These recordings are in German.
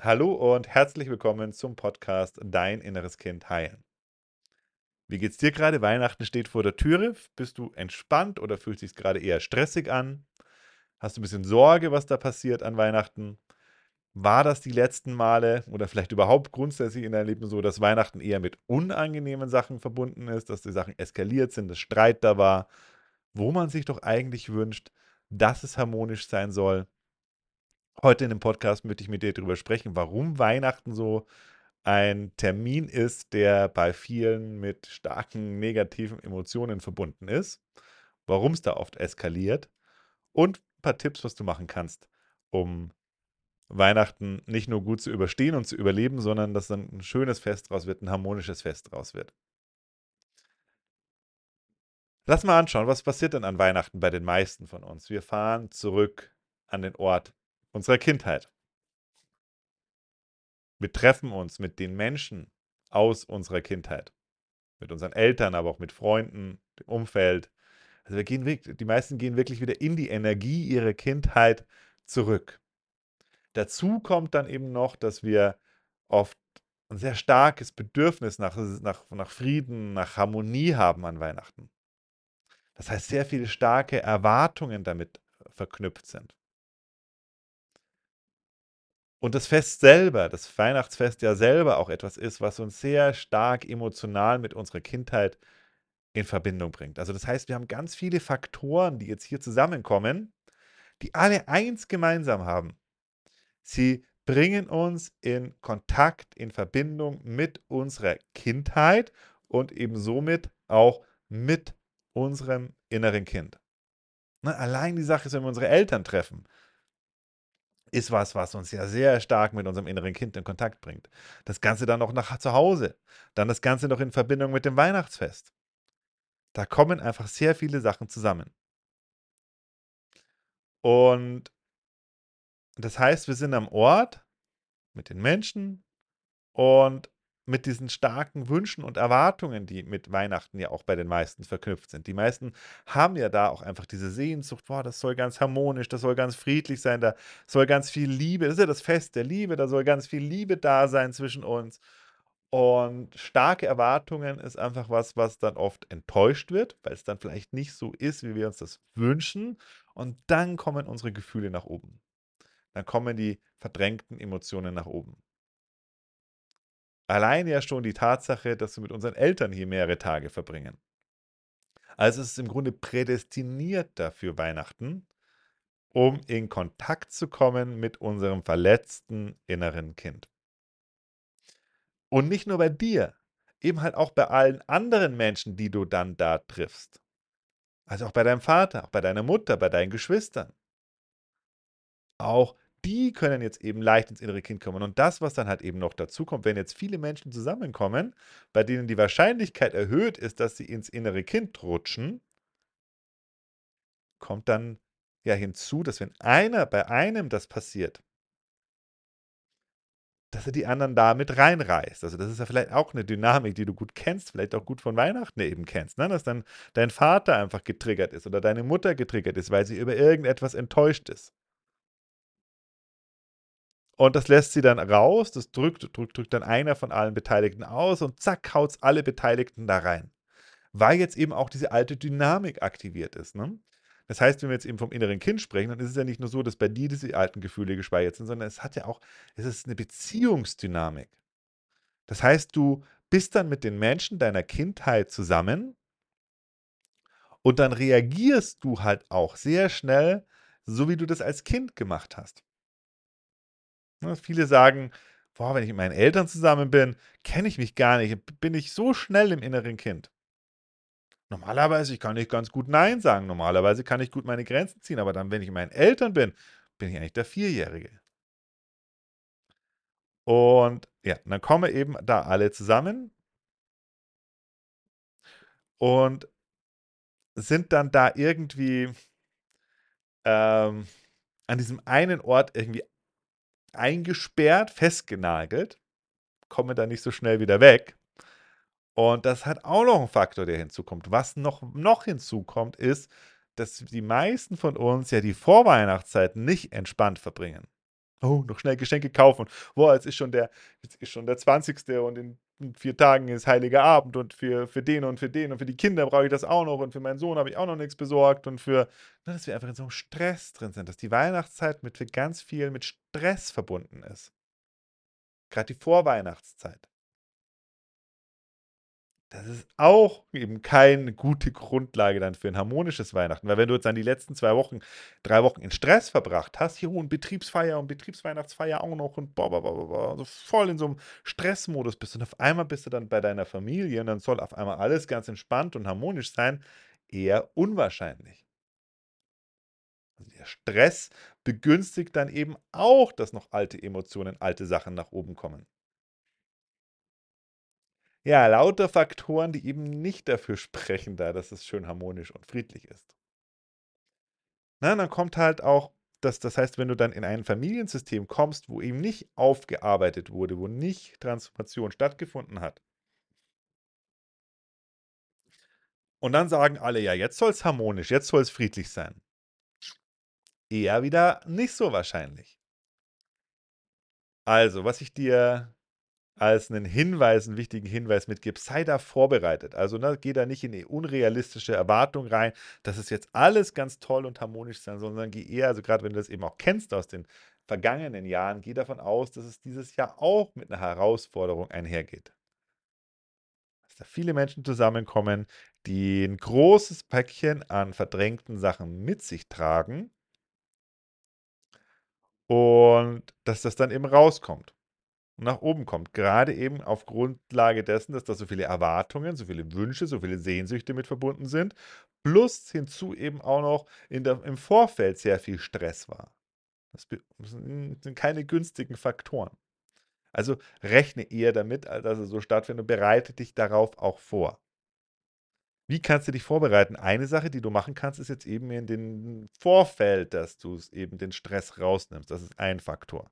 Hallo und herzlich willkommen zum Podcast Dein inneres Kind heilen. Wie geht's dir gerade? Weihnachten steht vor der Türe. Bist du entspannt oder fühlt sich gerade eher stressig an? Hast du ein bisschen Sorge, was da passiert an Weihnachten? War das die letzten Male oder vielleicht überhaupt grundsätzlich in deinem Leben so, dass Weihnachten eher mit unangenehmen Sachen verbunden ist, dass die Sachen eskaliert sind, dass Streit da war, wo man sich doch eigentlich wünscht, dass es harmonisch sein soll? Heute in dem Podcast möchte ich mit dir darüber sprechen, warum Weihnachten so ein Termin ist, der bei vielen mit starken negativen Emotionen verbunden ist, warum es da oft eskaliert und ein paar Tipps, was du machen kannst, um Weihnachten nicht nur gut zu überstehen und zu überleben, sondern dass dann ein schönes Fest draus wird, ein harmonisches Fest draus wird. Lass mal anschauen, was passiert denn an Weihnachten bei den meisten von uns. Wir fahren zurück an den Ort unserer Kindheit. Wir treffen uns mit den Menschen aus unserer Kindheit. Mit unseren Eltern, aber auch mit Freunden, dem Umfeld. Also wir gehen die meisten gehen wirklich wieder in die Energie ihrer Kindheit zurück. Dazu kommt dann eben noch, dass wir oft ein sehr starkes Bedürfnis nach, nach, nach Frieden, nach Harmonie haben an Weihnachten. Das heißt, sehr viele starke Erwartungen damit verknüpft sind. Und das Fest selber, das Weihnachtsfest ja selber auch etwas ist, was uns sehr stark emotional mit unserer Kindheit in Verbindung bringt. Also das heißt, wir haben ganz viele Faktoren, die jetzt hier zusammenkommen, die alle eins gemeinsam haben. Sie bringen uns in Kontakt, in Verbindung mit unserer Kindheit und eben somit auch mit unserem inneren Kind. Ne, allein die Sache ist, wenn wir unsere Eltern treffen, ist was, was uns ja sehr stark mit unserem inneren Kind in Kontakt bringt. Das Ganze dann noch nach zu Hause. Dann das Ganze noch in Verbindung mit dem Weihnachtsfest. Da kommen einfach sehr viele Sachen zusammen. Und das heißt, wir sind am Ort mit den Menschen und mit diesen starken Wünschen und Erwartungen, die mit Weihnachten ja auch bei den meisten verknüpft sind. Die meisten haben ja da auch einfach diese Sehnsucht, boah, das soll ganz harmonisch, das soll ganz friedlich sein, da soll ganz viel Liebe, das ist ja das Fest der Liebe, da soll ganz viel Liebe da sein zwischen uns. Und starke Erwartungen ist einfach was, was dann oft enttäuscht wird, weil es dann vielleicht nicht so ist, wie wir uns das wünschen. Und dann kommen unsere Gefühle nach oben. Dann kommen die verdrängten Emotionen nach oben. Allein ja schon die Tatsache, dass wir mit unseren Eltern hier mehrere Tage verbringen. Also es ist im Grunde prädestiniert dafür Weihnachten, um in Kontakt zu kommen mit unserem verletzten inneren Kind. Und nicht nur bei dir, eben halt auch bei allen anderen Menschen, die du dann da triffst. Also auch bei deinem Vater, auch bei deiner Mutter, bei deinen Geschwistern. Auch die können jetzt eben leicht ins innere Kind kommen. Und das, was dann halt eben noch dazu kommt, wenn jetzt viele Menschen zusammenkommen, bei denen die Wahrscheinlichkeit erhöht ist, dass sie ins innere Kind rutschen, kommt dann ja hinzu, dass wenn einer bei einem das passiert, dass er die anderen da mit reinreißt. Also das ist ja vielleicht auch eine Dynamik, die du gut kennst, vielleicht auch gut von Weihnachten eben kennst, ne? dass dann dein Vater einfach getriggert ist oder deine Mutter getriggert ist, weil sie über irgendetwas enttäuscht ist. Und das lässt sie dann raus, das drückt, drückt, drückt dann einer von allen Beteiligten aus und zack, haut es alle Beteiligten da rein. Weil jetzt eben auch diese alte Dynamik aktiviert ist. Ne? Das heißt, wenn wir jetzt eben vom inneren Kind sprechen, dann ist es ja nicht nur so, dass bei dir diese alten Gefühle gespeichert sind, sondern es hat ja auch, es ist eine Beziehungsdynamik. Das heißt, du bist dann mit den Menschen deiner Kindheit zusammen und dann reagierst du halt auch sehr schnell, so wie du das als Kind gemacht hast. Ne, viele sagen, boah, wenn ich mit meinen Eltern zusammen bin, kenne ich mich gar nicht, bin ich so schnell im inneren Kind. Normalerweise ich kann ich ganz gut Nein sagen, normalerweise kann ich gut meine Grenzen ziehen, aber dann, wenn ich mit meinen Eltern bin, bin ich eigentlich der Vierjährige. Und ja, dann kommen eben da alle zusammen und sind dann da irgendwie ähm, an diesem einen Ort irgendwie eingesperrt, festgenagelt, komme da nicht so schnell wieder weg. Und das hat auch noch einen Faktor, der hinzukommt. Was noch, noch hinzukommt, ist, dass die meisten von uns ja die Vorweihnachtszeit nicht entspannt verbringen. Oh, noch schnell Geschenke kaufen. Boah, jetzt ist schon der jetzt ist schon der 20. und in in 4 Tagen ist Heiliger Abend und für für den und für den und für die Kinder brauche ich das auch noch und für meinen Sohn habe ich auch noch nichts besorgt und für dass wir einfach in so einem Stress drin sind, dass die Weihnachtszeit mit für ganz viel mit Stress verbunden ist. Gerade die Vorweihnachtszeit. Das ist auch eben keine gute Grundlage dann für ein harmonisches Weihnachten. Weil wenn du jetzt dann die letzten 2 Wochen 3 Wochen in Stress verbracht hast, hier und Betriebsfeier und Betriebsweihnachtsfeier auch noch und boah, boah, boah, boah, boah, so voll in so einem Stressmodus bist und auf einmal bist du dann bei deiner Familie und dann soll auf einmal alles ganz entspannt und harmonisch sein, eher unwahrscheinlich. Also, der Stress begünstigt dann eben auch, dass noch alte Emotionen, alte Sachen nach oben kommen. Ja, lauter Faktoren, die eben nicht dafür sprechen da, dass es schön harmonisch und friedlich ist. Na, dann kommt halt auch das das heißt, wenn du dann in ein Familiensystem kommst, wo eben nicht aufgearbeitet wurde, wo nicht Transformation stattgefunden hat und dann sagen alle: „Ja, jetzt soll es harmonisch, jetzt soll es friedlich sein.“ Eher wieder nicht so wahrscheinlich. Also, was ich dir als einen Hinweis 'n wichtigen Hinweis mitgibst, sei da vorbereitet. Also, ne, geh da nicht in unrealistische Erwartung rein, dass es jetzt alles ganz toll und harmonisch sein sondern geh eher also, grad wenn du das eben auch kennst aus den vergangenen Jahren, geh davon aus, dass es dieses Jahr auch mit 'ner Herausforderung einhergeht. Dass da viele Menschen zusammenkommen, die 'n großes Päckchen an verdrängten Sachen mit sich tragen und dass das dann eben rauskommt nach oben kommt. Gerade eben auf Grundlage dessen, dass da so viele Erwartungen, so viele Wünsche, so viele Sehnsüchte mit verbunden sind, plus hinzu eben auch noch der im Vorfeld sehr viel Stress war. Das sind keine günstigen Faktoren. Also, rechne eher damit, äh, dass es so stattfindet und bereite dich darauf auch vor. Wie kannst du dich vorbereiten? Eine Sache, die du machen kannst, ist jetzt eben in den Vorfeld, dass du's eben den Stress rausnimmst. Das ist ein Faktor.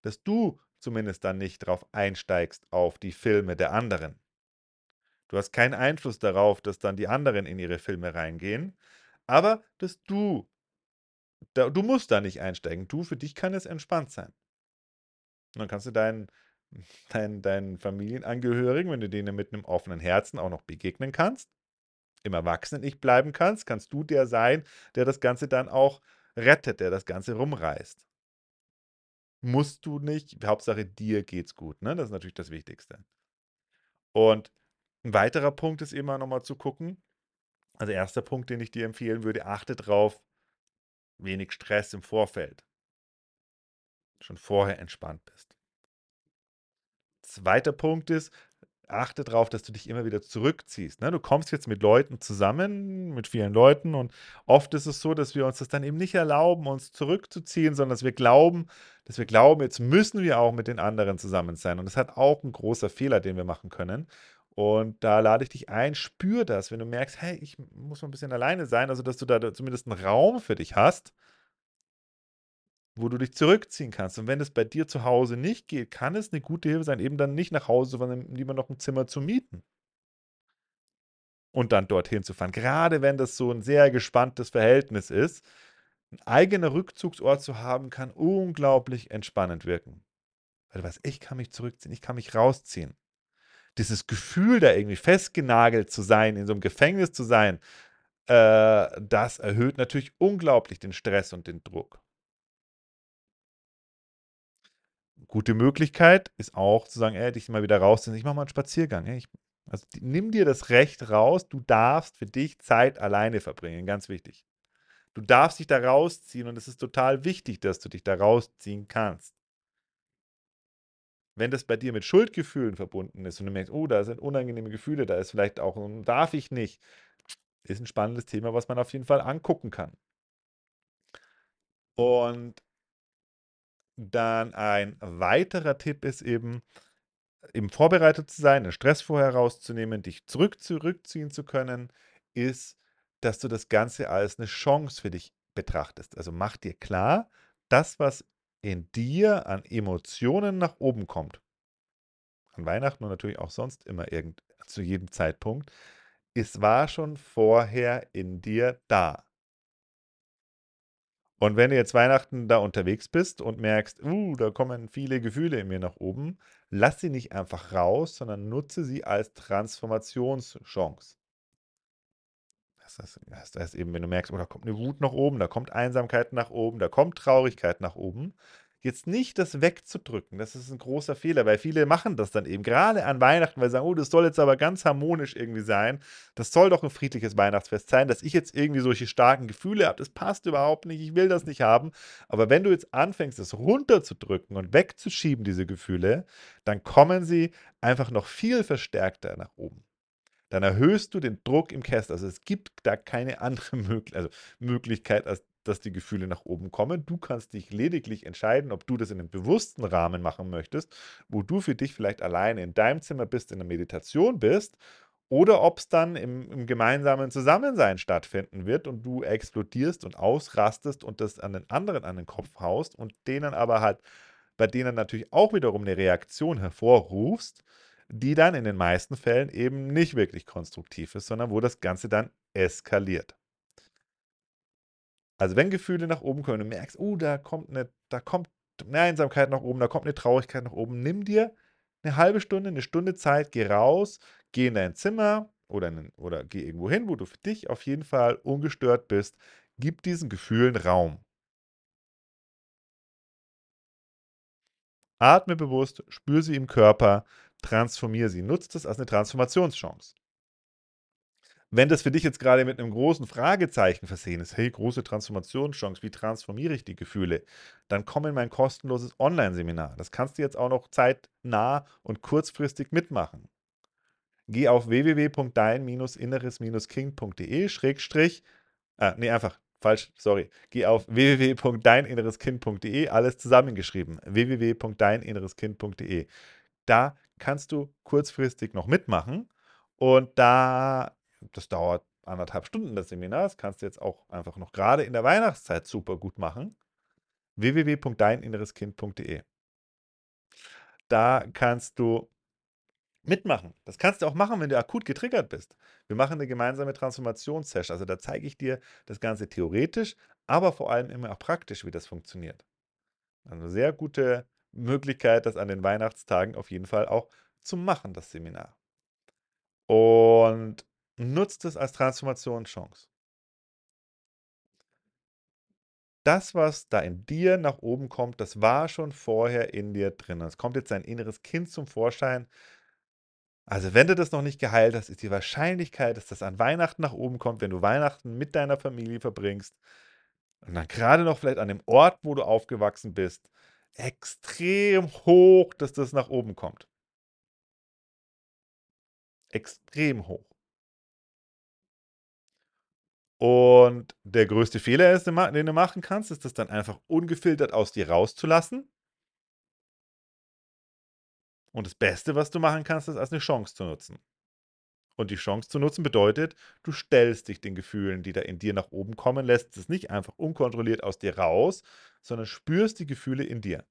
Dass du zumindest dann nicht drauf einsteigst auf die Filme der anderen. Du hast keinen Einfluss darauf, dass dann die anderen in ihre Filme reingehen, aber dass du da du musst da nicht einsteigen. Du, für dich kann es entspannt sein. Und dann kannst du deinen deinen deinen Familienangehörigen, wenn du denen mit 'nem offenen Herzen auch noch begegnen kannst, im Erwachsenen-Ich bleiben kannst, kannst du der sein, der das Ganze dann auch rettet, der das Ganze rumreißt. Musst du nicht, Hauptsache dir geht's gut, ne? Das ist natürlich das Wichtigste. Und 'n weiterer Punkt ist immer noch mal zu gucken also, erster Punkt, den ich dir empfehlen würde, achte drauf, wenig Stress im Vorfeld. Schon vorher entspannt bist. Zweiter Punkt ist, achte drauf, dass du dich immer wieder zurückziehst, ne? Du kommst jetzt mit Leuten zusammen, mit vielen Leuten und oft ist es so, dass wir uns das dann eben nicht erlauben, uns zurückzuziehen, sondern dass wir glauben dass wir glauben, jetzt müssen wir auch mit den anderen zusammen sein. Und das hat auch 'n großer Fehler, den wir machen können. Und da lade ich dich ein, spür das, wenn du merkst: „Hey, ich muss mal 'n bisschen alleine sein“, also, dass du da zumindest 'n Raum für dich hast wo du dich zurückziehen kannst. Und wenn es bei dir zu Hause nicht geht, kann es 'ne gute Hilfe sein, eben dann nicht nach Hause, sondern lieber noch 'n Zimmer zu mieten und dann dorthin zu fahren. Grade wenn das so 'n sehr gespanntes Verhältnis ist, 'n eigener Rückzugsort zu haben, kann unglaublich entspannend wirken. Weil du weißt: „Ich kann mich zurückziehen, ich kann mich rausziehen.“ Dieses Gefühl, da irgendwie festgenagelt zu sein, in so 'nem Gefängnis zu sein, äh, das erhöht natürlich unglaublich den Stress und den Druck. Gute Möglichkeit ist auch zu sagen: „Ey, dich mal wieder rausziehen. Ich mache mal 'n Spaziergang. Ey, ich“ also, d nimm dir das Recht raus, du darfst für dich Zeit alleine verbringen, ganz wichtig. Du darfst dich da rausziehen und es ist total wichtig, dass du dich da rausziehen kannst. Wenn das bei dir mit Schuldgefühlen verbunden ist und du merkst: „Oh, da sind unangenehme Gefühle, da ist vielleicht auch darf ich nicht“, ist 'n spannendes Thema, was man auf jeden Fall angucken kann. Und dann ein weiterer Tipp ist eben eben vorbereitet zu sein, den Stress vorher rauszunehmen, dich zurück zurückziehen zu können, ist, dass du das Ganze als 'ne Chance für dich betrachtest. Also, mach dir klar, das, was in dir an Emotionen nach oben kommt an Weihnachten und natürlich auch sonst immer irgend zu jedem Zeitpunkt, es war schon vorher in dir da. Und wenn du jetzt Weihnachten da unterwegs bist und merkst, uh, da kommen viele Gefühle in mir nach oben, lass sie nicht einfach raus, sondern nutze sie als Transformationschance. Das heißt, das heißt eben, wenn du merkst, oh, da kommt eine Wut nach oben, da kommt Einsamkeit nach oben, da kommt Traurigkeit nach oben, jetzt nicht das wegzudrücken, das ist ein großer Fehler, weil viele machen das dann eben, gerade an Weihnachten, weil sie sagen, oh, das soll jetzt aber ganz harmonisch irgendwie sein, das soll doch ein friedliches Weihnachtsfest sein, dass ich jetzt irgendwie solche starken Gefühle habe, das passt überhaupt nicht, ich will das nicht haben, aber wenn du jetzt anfängst, das runterzudrücken und wegzuschieben, diese Gefühle, dann kommen sie einfach noch viel verstärkter nach oben. Dann erhöhst du den Druck im Kessel. Also es gibt da keine andere Möglich also Möglichkeit, als dass die Gefühle nach oben kommen. Du kannst dich lediglich entscheiden, ob du das in einem bewussten Rahmen machen möchtest, wo du für dich vielleicht alleine in deinem Zimmer bist, in der Meditation bist, oder ob es dann im, im, gemeinsamen Zusammensein stattfinden wird und du explodierst und ausrastest und das an den anderen an den Kopf haust und denen aber halt, bei denen natürlich auch wiederum eine Reaktion hervorrufst, die dann in den meisten Fällen eben nicht wirklich konstruktiv ist, sondern wo das Ganze dann eskaliert. Also wenn Gefühle nach oben kommen und du merkst, oh, da kommt eine, da kommt eine Einsamkeit nach oben, da kommt eine Traurigkeit nach oben, nimm dir eine halbe Stunde, eine Stunde Zeit, geh raus, geh in dein Zimmer oder, in, oder geh irgendwo hin, wo du für dich auf jeden Fall ungestört bist. Gib diesen Gefühlen Raum. Atme bewusst, spür sie im Körper, transformiere sie. Nutzt es als eine Transformationschance. Wenn das für dich jetzt gerade mit einem großen Fragezeichen versehen ist, hey, große Transformationschance, wie transformiere ich die Gefühle? Dann komm in mein kostenloses Online-Seminar. Das kannst du jetzt auch noch zeitnah und kurzfristig mitmachen. Geh auf www.dein-inneres-kind.de Schrägstrich, äh, nee, einfach falsch, sorry. Geh auf www.deininnereskind.de, alles zusammengeschrieben. www.deininnereskind.de. Da kannst du kurzfristig noch mitmachen und da, das dauert anderthalb Stunden das Seminar, das kannst du jetzt auch einfach noch gerade in der Weihnachtszeit super gut machen. www.deininnereskind.de. Da kannst du mitmachen. Das kannst du auch machen, wenn du akut getriggert bist. Wir machen eine gemeinsame Transformationssession. Also da zeige ich dir das Ganze theoretisch, aber vor allem immer auch praktisch, wie das funktioniert. Also sehr gute Möglichkeit, das an den Weihnachtstagen auf jeden Fall auch zu machen, das Seminar. Und nutzt es als Transformationschance. Das, was da in dir nach oben kommt, das war schon vorher in dir drin. Es kommt jetzt dein inneres Kind zum Vorschein. Also, wenn du das noch nicht geheilt hast, ist die Wahrscheinlichkeit, dass das an Weihnachten nach oben kommt, wenn du Weihnachten mit deiner Familie verbringst und dann gerade noch vielleicht an dem Ort, wo du aufgewachsen bist, extrem hoch, dass das nach oben kommt. Extrem hoch. Und der größte Fehler ist, den du machen kannst, ist das dann einfach ungefiltert aus dir rauszulassen. Und das Beste, was du machen kannst, ist als eine Chance zu nutzen. Und die Chance zu nutzen bedeutet, du stellst dich den Gefühlen, die da in dir nach oben kommen, lässt es nicht einfach unkontrolliert aus dir raus, sondern spürst die Gefühle in dir.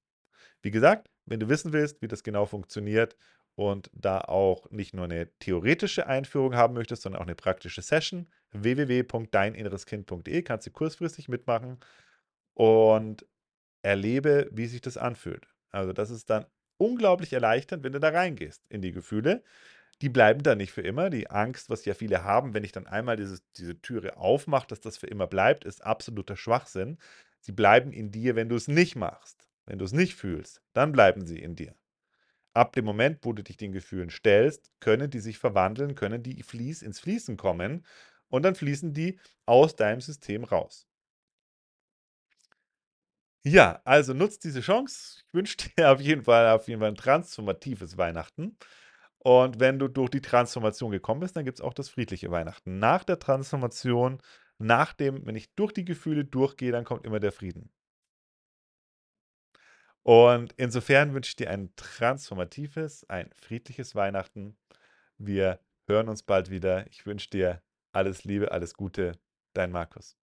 Wie gesagt, wenn du wissen willst, wie das genau funktioniert und da auch nicht nur eine theoretische Einführung haben möchtest, sondern auch eine praktische Session, www.deininnereskind.de kannst du kurzfristig mitmachen und erlebe, wie sich das anfühlt. Also das ist dann unglaublich erleichternd, wenn du da reingehst in die Gefühle. Die bleiben da nicht für immer. Die Angst, was ja viele haben, wenn ich dann einmal dieses, diese Türe aufmache, dass das für immer bleibt, ist absoluter Schwachsinn. Sie bleiben in dir, wenn du es nicht machst. Wenn du es nicht fühlst, dann bleiben sie in dir. Ab dem Moment, wo du dich den Gefühlen stellst, können die sich verwandeln, können die Fließ ins Fließen kommen und dann fließen die aus deinem System raus. Ja, also nutzt diese Chance. Ich wünsche dir auf jeden Fall, auf jeden Fall ein transformatives Weihnachten. Und wenn du durch die Transformation gekommen bist, dann gibt es auch das friedliche Weihnachten. Nach der Transformation, nach dem, wenn ich durch die Gefühle durchgehe, dann kommt immer der Frieden. Und insofern wünsche ich dir ein transformatives, ein friedliches Weihnachten. Wir hören uns bald wieder. Ich wünsche dir alles Liebe, alles Gute. Dein Markus.